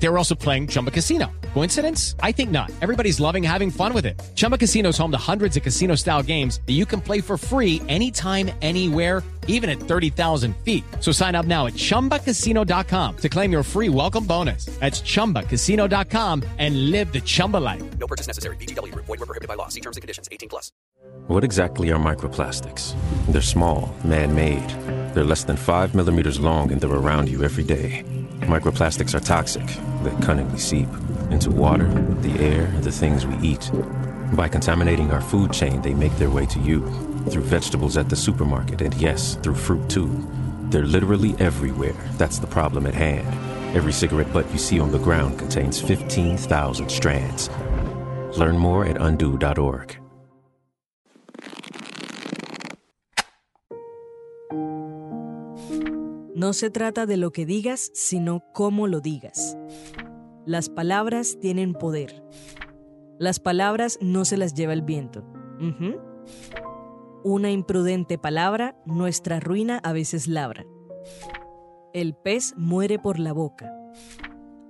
They were also playing Chumba Casino. Coincidence? I think not. Everybody's loving having fun with it. Chumba Casino is home to hundreds of casino style games that you can play for free anytime, anywhere, even at 30,000 feet. So sign up now at chumbacasino.com to claim your free welcome bonus. That's chumbacasino.com and live the Chumba life. No purchase necessary. VGW Group. Void were prohibited by law. See terms and conditions. 18 plus. What exactly are microplastics? They're small, man-made. They're less than five millimeters long and they're around you every day. Microplastics are toxic. They cunningly seep into water, the air, and the things we eat. By contaminating our food chain, they make their way to you through vegetables at the supermarket, and yes, through fruit too. They're literally everywhere. That's the problem at hand. Every cigarette butt you see on the ground contains 15,000 strands. Learn more at undo.org. No se trata de lo que digas, sino cómo lo digas. Las palabras tienen poder. Las palabras no se las lleva el viento. Una imprudente palabra, nuestra ruina a veces labra. El pez muere por la boca.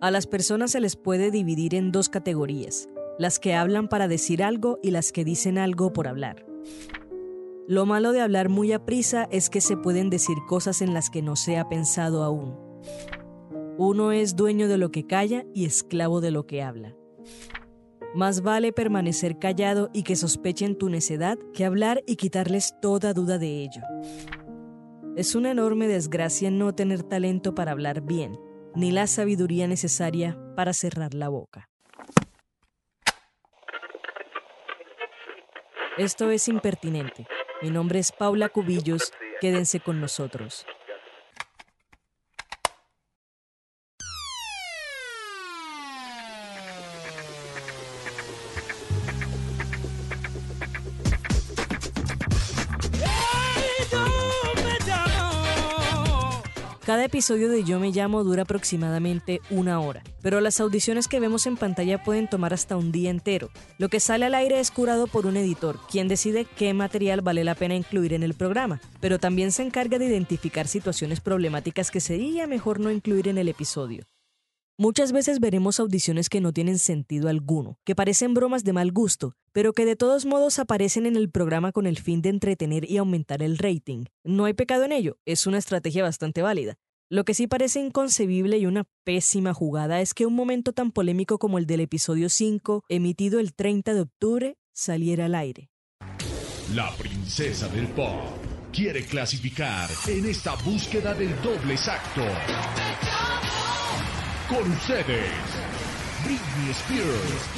A las personas se les puede dividir en dos categorías, las que hablan para decir algo y las que dicen algo por hablar. Lo malo de hablar muy a prisa es que se pueden decir cosas en las que no se ha pensado aún. Uno es dueño de lo que calla y esclavo de lo que habla. Más vale permanecer callado y que sospechen tu necedad que hablar y quitarles toda duda de ello. Es una enorme desgracia no tener talento para hablar bien, ni la sabiduría necesaria para cerrar la boca. Esto es impertinente. Mi nombre es Paula Cubillos. Quédense con nosotros. Cada episodio de Yo Me Llamo dura aproximadamente una hora, pero las audiciones que vemos en pantalla pueden tomar hasta un día entero. Lo que sale al aire es curado por un editor, quien decide qué material vale la pena incluir en el programa, pero también se encarga de identificar situaciones problemáticas que sería mejor no incluir en el episodio. Muchas veces veremos audiciones que no tienen sentido alguno, que parecen bromas de mal gusto, pero que de todos modos aparecen en el programa con el fin de entretener y aumentar el rating. No hay pecado en ello, es una estrategia bastante válida. Lo que sí parece inconcebible y una pésima jugada es que un momento tan polémico como el del episodio 5, emitido el 30 de octubre, saliera al aire. La princesa del pop quiere clasificar en esta búsqueda del doble exacto. Con ustedes, Britney Spears.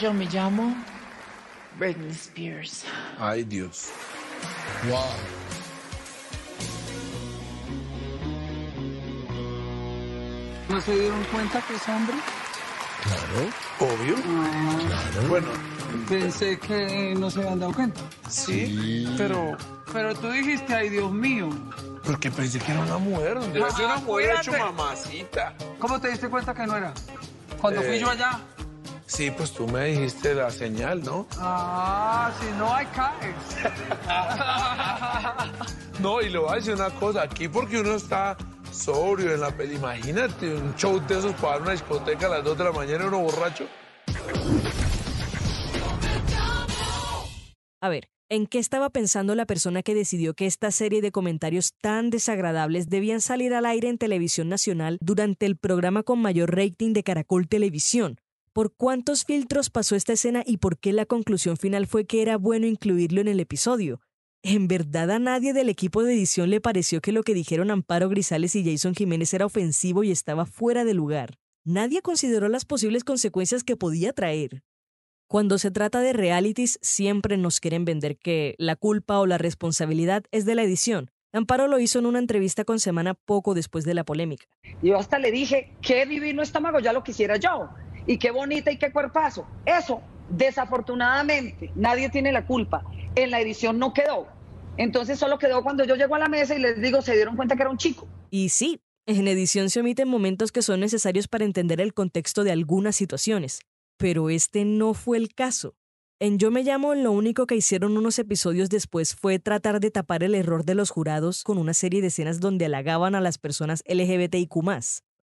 Yo me llamo Britney Spears. Ay, Dios. Wow. ¿No se dieron cuenta que es hombre? Obvio. Bueno, Pensé que no se habían dado cuenta. sí, pero Pero tú dijiste, ay Dios mío. porque pensé que era una mujer. Debe ser una mujer hecho mamacita. ¿Cómo te diste cuenta que no era? Cuando fui Eh. yo allá. Sí, pues tú me dijiste la señal, ¿no? Ah, si no hay caes. No, y le voy a decir una cosa, aquí porque uno está sobrio en la peli, imagínate un show de esos para una discoteca a las 2 de la mañana uno borracho. A ver, ¿en qué estaba pensando la persona que decidió que esta serie de comentarios tan desagradables debían salir al aire en televisión nacional durante el programa con mayor rating de Caracol Televisión? ¿Por cuántos filtros pasó esta escena y por qué la conclusión final fue que era bueno incluirlo en el episodio? ¿En verdad a nadie del equipo de edición le pareció que lo que dijeron Amparo Grisales y Jason Jiménez era ofensivo y estaba fuera de lugar? Nadie consideró las posibles consecuencias que podía traer. Cuando se trata de realities, siempre nos quieren vender que la culpa o la responsabilidad es de la edición. Amparo lo hizo en una entrevista con Semana poco después de la polémica. Yo hasta le dije, qué divino estómago, ya lo quisiera yo. Y qué bonita y qué cuerpazo. Eso, desafortunadamente, nadie tiene la culpa. En la edición no quedó. Entonces solo quedó cuando yo llego a la mesa y les digo, se dieron cuenta que era un chico. Y sí, en edición se omiten momentos que son necesarios para entender el contexto de algunas situaciones. Pero este no fue el caso. En Yo me llamo, lo único que hicieron unos episodios después fue tratar de tapar el error de los jurados con una serie de escenas donde halagaban a las personas LGBTIQ.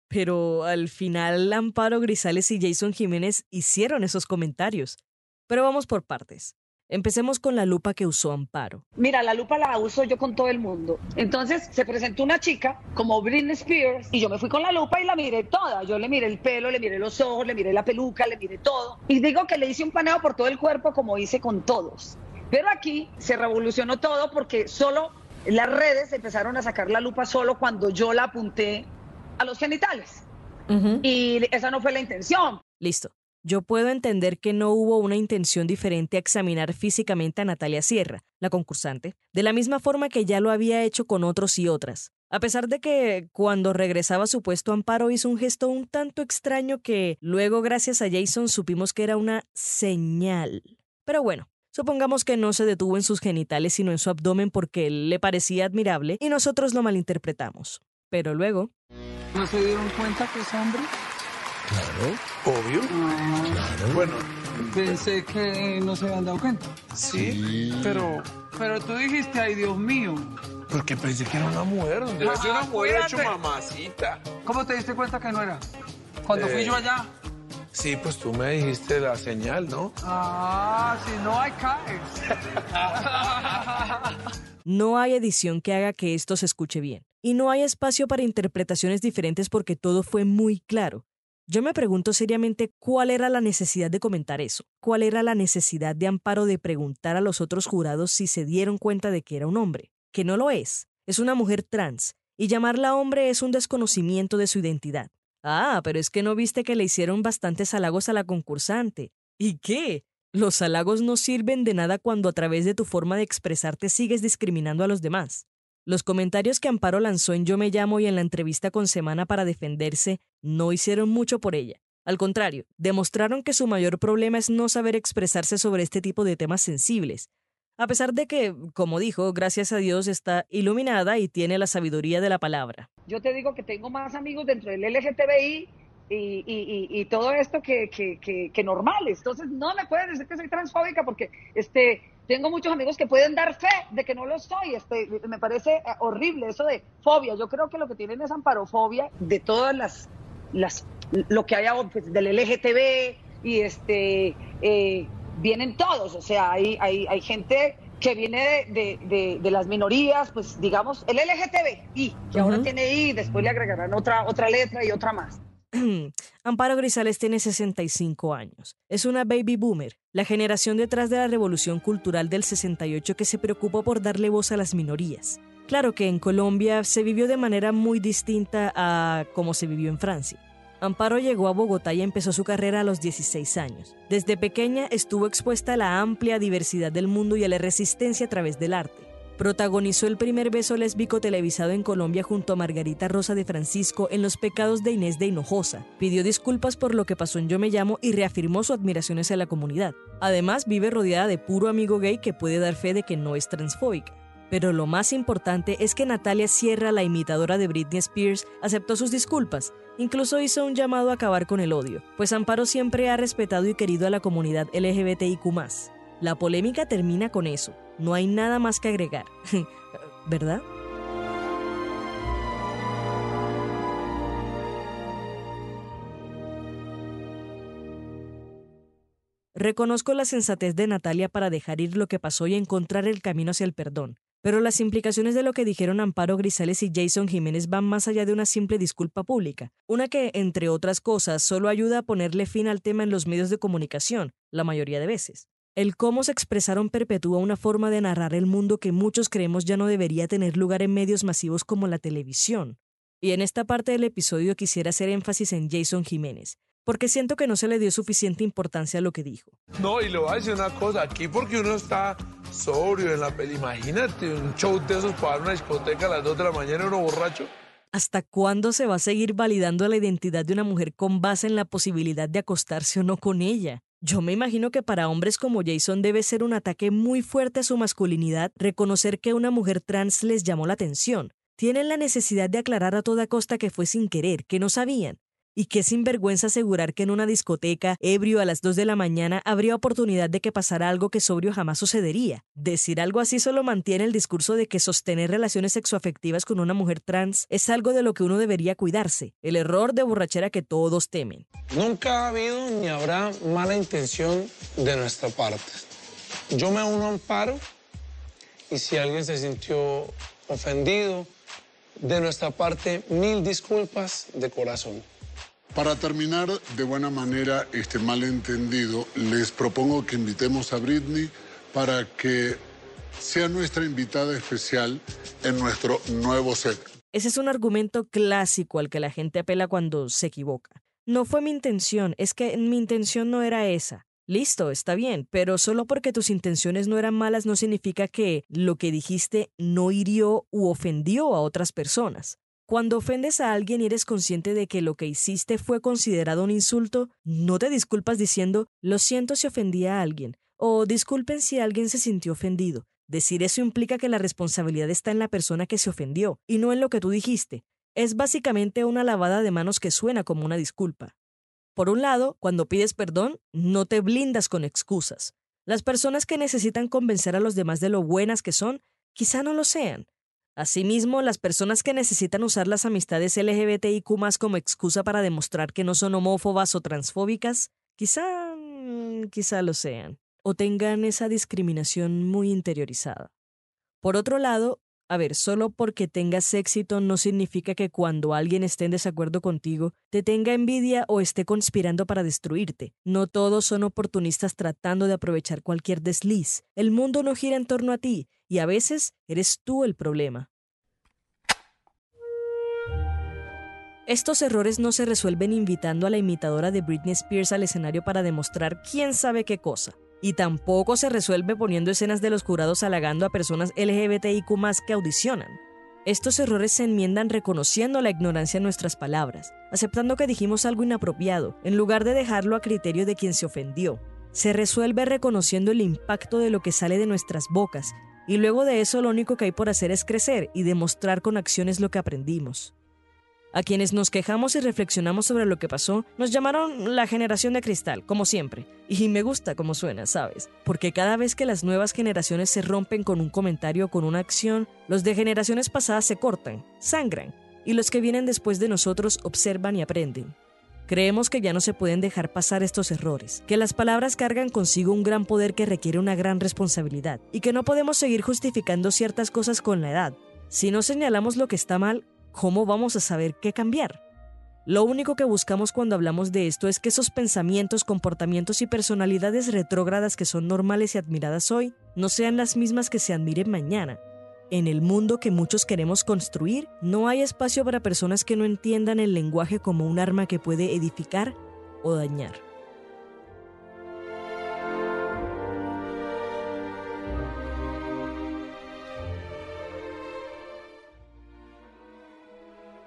Pero al final Amparo Grisales y Jason Jiménez hicieron esos comentarios. Pero vamos por partes. Empecemos con la lupa que usó Amparo. Mira, la lupa la uso yo con todo el mundo. Entonces se presentó una chica como Britney Spears y yo me fui con la lupa y la miré toda. Yo le miré el pelo, le miré los ojos, le miré la peluca, le miré todo. Y digo que le hice un paneo por todo el cuerpo como hice con todos. Pero aquí se revolucionó todo porque solo las redes empezaron a sacar la lupa solo cuando yo la apunté a los genitales. Y esa no fue la intención. Listo. Yo puedo entender que no hubo una intención diferente a examinar físicamente a Natalia Sierra, la concursante, de la misma forma que ya lo había hecho con otros y otras. A pesar de que cuando regresaba a su puesto Amparo hizo un gesto un tanto extraño que luego gracias a Jason supimos que era una señal. Pero bueno, supongamos que no se detuvo en sus genitales sino en su abdomen porque le parecía admirable y nosotros lo malinterpretamos. Pero luego... ¿No se dieron cuenta que es hombre? Claro. Obvio. Claro. Bueno. Pensé que no se habían dado cuenta. Sí, pero. Pero tú dijiste, ay Dios mío. Porque pensé que era una mujer. Debe ser una mujer hecho mamacita. ¿Cómo te diste cuenta que no era? Cuando fui Eh. yo allá. Sí, pues tú me dijiste la señal, ¿no? Ah, si no hay caes. No hay edición que haga que esto se escuche bien. Y no hay espacio para interpretaciones diferentes porque todo fue muy claro. Yo me pregunto seriamente cuál era la necesidad de comentar eso, cuál era la necesidad de Amparo de preguntar a los otros jurados si se dieron cuenta de que era un hombre, que no lo es, es una mujer trans, y llamarla hombre es un desconocimiento de su identidad. Ah, pero es que no viste que le hicieron bastantes halagos a la concursante. ¿Y qué? Los halagos no sirven de nada cuando a través de tu forma de expresarte sigues discriminando a los demás. Los comentarios que Amparo lanzó en Yo me llamo y en la entrevista con Semana para defenderse no hicieron mucho por ella. Al contrario, demostraron que su mayor problema es no saber expresarse sobre este tipo de temas sensibles. A pesar de que, como dijo, gracias a Dios está iluminada y tiene la sabiduría de la palabra. Yo te digo que tengo más amigos dentro del LGTBI y, y- todo esto que, que- que- que normales. Entonces no me pueden decir que soy transfóbica porque este, tengo muchos amigos que pueden dar fe de que no lo soy. Este, me parece eh, horrible eso de fobia. Yo creo que lo que tienen es amparofobia de todas las, las lo que haya pues, del LGTB y este eh, vienen todos. O sea, hay, hay, hay gente que viene de, de- de- de las minorías, pues digamos, el LGTB, y que ahora tiene I, después le agregarán otra, otra letra y otra más. Amparo Grisales tiene 65 años. Es una baby boomer, la generación detrás de la revolución cultural del 68 que se preocupó por darle voz a las minorías. Claro que en Colombia se vivió de manera muy distinta a como se vivió en Francia. Amparo llegó a Bogotá y empezó su carrera a los 16 años. Desde pequeña estuvo expuesta a la amplia diversidad del mundo y a la resistencia a través del arte. Protagonizó el primer beso lésbico televisado en Colombia junto a Margarita Rosa de Francisco en Los pecados de Inés de Hinojosa. Pidió disculpas por lo que pasó en Yo me llamo y reafirmó su admiración hacia la comunidad. Además, vive rodeada de puro amigo gay que puede dar fe de que no es transfóbica. Pero lo más importante es que Natalia Sierra, la imitadora de Britney Spears, aceptó sus disculpas. Incluso hizo un llamado a acabar con el odio, pues Amparo siempre ha respetado y querido a la comunidad LGBTIQ. La polémica termina con eso. No hay nada más que agregar. ¿Verdad? Reconozco la sensatez de Natalia para dejar ir lo que pasó y encontrar el camino hacia el perdón, pero las implicaciones de lo que dijeron Amparo Grisales y Jason Jiménez van más allá de una simple disculpa pública, una que, entre otras cosas, solo ayuda a ponerle fin al tema en los medios de comunicación, la mayoría de veces. El cómo se expresaron perpetúa una forma de narrar el mundo que muchos creemos ya no debería tener lugar en medios masivos como la televisión. Y en esta parte del episodio quisiera hacer énfasis en Jason Jiménez, porque siento que no se le dio suficiente importancia a lo que dijo. No, y le voy a decir una cosa, aquí porque uno está sobrio en la peli, imagínate un show de esos para una discoteca a las 2 de la mañana uno borracho. ¿Hasta cuándo se va a seguir validando la identidad de una mujer con base en la posibilidad de acostarse o no con ella? Yo me imagino que para hombres como Jason debe ser un ataque muy fuerte a su masculinidad reconocer que una mujer trans les llamó la atención. Tienen la necesidad de aclarar a toda costa que fue sin querer, que no sabían. Y qué sinvergüenza asegurar que en una discoteca, ebrio a las 2 de la mañana, habría oportunidad de que pasara algo que sobrio jamás sucedería. Decir algo así solo mantiene el discurso de que sostener relaciones sexoafectivas con una mujer trans es algo de lo que uno debería cuidarse, el error de borrachera que todos temen. Nunca ha habido ni habrá mala intención de nuestra parte. Yo me uno a un paro y si alguien se sintió ofendido, de nuestra parte, mil disculpas de corazón. Para terminar de buena manera este malentendido, les propongo que invitemos a Britney para que sea nuestra invitada especial en nuestro nuevo set. Ese es un argumento clásico al que la gente apela cuando se equivoca. No fue mi intención, es que mi intención no era esa. Listo, está bien, pero solo porque tus intenciones no eran malas no significa que lo que dijiste no hirió u ofendió a otras personas. Cuando ofendes a alguien y eres consciente de que lo que hiciste fue considerado un insulto, no te disculpas diciendo lo siento si ofendí a alguien o disculpen si alguien se sintió ofendido. Decir eso implica que la responsabilidad está en la persona que se ofendió y no en lo que tú dijiste. Es básicamente una lavada de manos que suena como una disculpa. Por un lado, cuando pides perdón, no te blindas con excusas. Las personas que necesitan convencer a los demás de lo buenas que son, quizá no lo sean, Asimismo, las personas que necesitan usar las amistades LGBTIQ como excusa para demostrar que no son homófobas o transfóbicas, quizá, mm, quizá lo sean, o tengan esa discriminación muy interiorizada. Por otro lado, a ver, solo porque tengas éxito no significa que cuando alguien esté en desacuerdo contigo, te tenga envidia o esté conspirando para destruirte. No todos son oportunistas tratando de aprovechar cualquier desliz. El mundo no gira en torno a ti y a veces eres tú el problema. Estos errores no se resuelven invitando a la imitadora de Britney Spears al escenario para demostrar quién sabe qué cosa. Y tampoco se resuelve poniendo escenas de los jurados halagando a personas LGBTIQ que audicionan. Estos errores se enmiendan reconociendo la ignorancia en nuestras palabras, aceptando que dijimos algo inapropiado, en lugar de dejarlo a criterio de quien se ofendió. Se resuelve reconociendo el impacto de lo que sale de nuestras bocas y luego de eso lo único que hay por hacer es crecer y demostrar con acciones lo que aprendimos. A quienes nos quejamos y reflexionamos sobre lo que pasó, nos llamaron la generación de cristal, como siempre. Y me gusta cómo suena, ¿sabes? Porque cada vez que las nuevas generaciones se rompen con un comentario o con una acción, los de generaciones pasadas se cortan, sangran, y los que vienen después de nosotros observan y aprenden. Creemos que ya no se pueden dejar pasar estos errores, que las palabras cargan consigo un gran poder que requiere una gran responsabilidad y que no podemos seguir justificando ciertas cosas con la edad. Si no señalamos lo que está mal, ¿cómo vamos a saber qué cambiar? Lo único que buscamos cuando hablamos de esto es que esos pensamientos, comportamientos y personalidades retrógradas que son normales y admiradas hoy no sean las mismas que se admiren mañana, en el mundo que muchos queremos construir, no hay espacio para personas que no entiendan el lenguaje como un arma que puede edificar o dañar.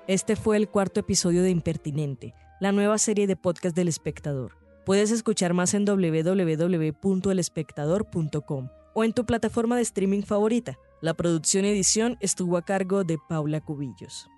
Este fue el cuarto episodio de Impertinente, la nueva serie de podcast del espectador. Puedes escuchar más en www.elespectador.com o en tu plataforma de streaming favorita. La producción y edición estuvo a cargo de Paula Cubillos.